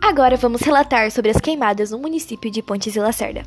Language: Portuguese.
Agora vamos relatar sobre as queimadas no município de Pontes e Lacerda.